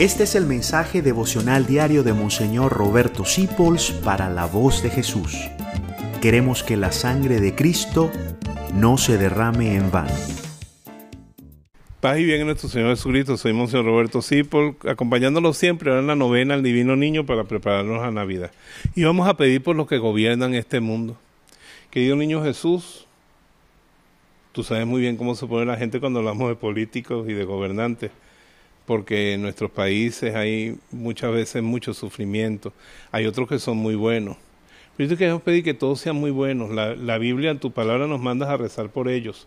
Este es el mensaje devocional diario de Monseñor Roberto Sipols para la voz de Jesús. Queremos que la sangre de Cristo no se derrame en vano. Paz y bien en nuestro Señor Jesucristo. Soy Monseñor Roberto Sipol, acompañándolo siempre en la novena al Divino Niño para prepararnos a Navidad. Y vamos a pedir por los que gobiernan este mundo. Querido Niño Jesús, tú sabes muy bien cómo se pone la gente cuando hablamos de políticos y de gobernantes porque en nuestros países hay muchas veces mucho sufrimiento, hay otros que son muy buenos. Pero yo queremos pedir que todos sean muy buenos. La, Biblia, en tu palabra, nos mandas a rezar por ellos.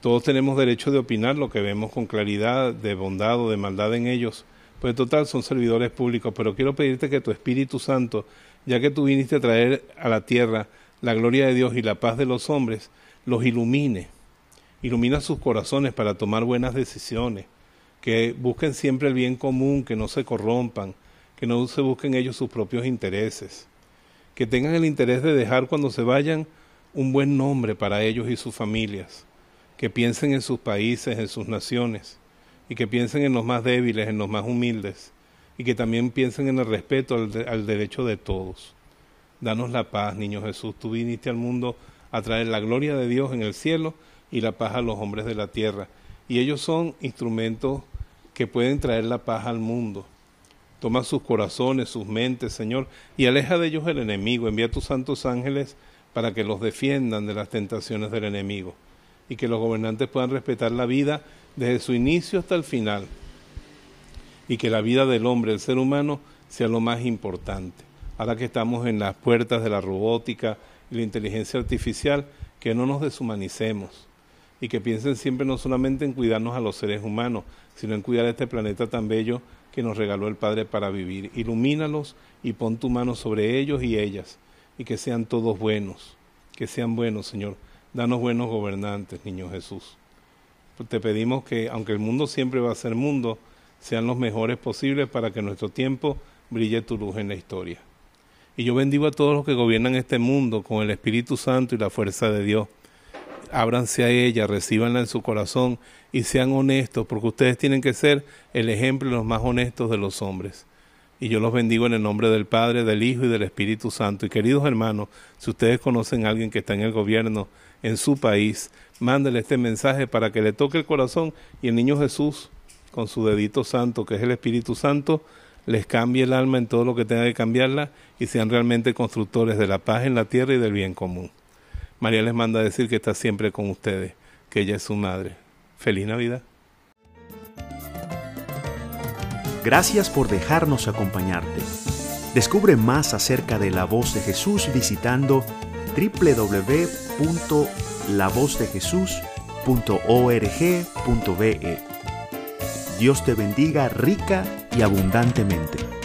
Todos tenemos derecho de opinar lo que vemos con claridad, de bondad o de maldad en ellos. Pues total son servidores públicos, pero quiero pedirte que tu Espíritu Santo, ya que tú viniste a traer a la tierra la gloria de Dios y la paz de los hombres, los ilumine. Ilumina sus corazones para tomar buenas decisiones que busquen siempre el bien común, que no se corrompan, que no se busquen ellos sus propios intereses, que tengan el interés de dejar cuando se vayan un buen nombre para ellos y sus familias, que piensen en sus países, en sus naciones, y que piensen en los más débiles, en los más humildes, y que también piensen en el respeto al, derecho de todos. Danos la paz, niño Jesús. Tú viniste al mundo a traer la gloria de Dios en el cielo y la paz a los hombres de la tierra. Y ellos son instrumentos que pueden traer la paz al mundo. Toma sus corazones, sus mentes, Señor, y aleja de ellos el enemigo. Envía tus santos ángeles para que los defiendan de las tentaciones del enemigo y que los gobernantes puedan respetar la vida desde su inicio hasta el final y que la vida del hombre, el ser humano, sea lo más importante. Ahora que estamos en las puertas de la robótica y la inteligencia artificial, que no nos deshumanicemos, y que piensen siempre no solamente en cuidarnos a los seres humanos, sino en cuidar este planeta tan bello que nos regaló el Padre para vivir. Ilumínalos y pon tu mano sobre ellos y ellas, y que sean todos buenos, que sean buenos, Señor. Danos buenos gobernantes, niño Jesús. Te pedimos que, aunque el mundo siempre va a ser mundo, sean los mejores posibles para que en nuestro tiempo brille tu luz en la historia. Y yo bendigo a todos los que gobiernan este mundo con el Espíritu Santo y la fuerza de Dios ábranse a ella, recíbanla en su corazón y sean honestos, porque ustedes tienen que ser el ejemplo de los más honestos de los hombres. Y yo los bendigo en el nombre del Padre, del Hijo y del Espíritu Santo. Y queridos hermanos, si ustedes conocen a alguien que está en el gobierno en su país, mándele este mensaje para que le toque el corazón y el niño Jesús, con su dedito santo, que es el Espíritu Santo, les cambie el alma en todo lo que tenga que cambiarla y sean realmente constructores de la paz en la tierra y del bien común. María les manda a decir que está siempre con ustedes, que ella es su madre. Feliz Navidad. Gracias por dejarnos acompañarte. Descubre más acerca de la voz de Jesús visitando www.lavozdejesús.org.be. Dios te bendiga rica y abundantemente.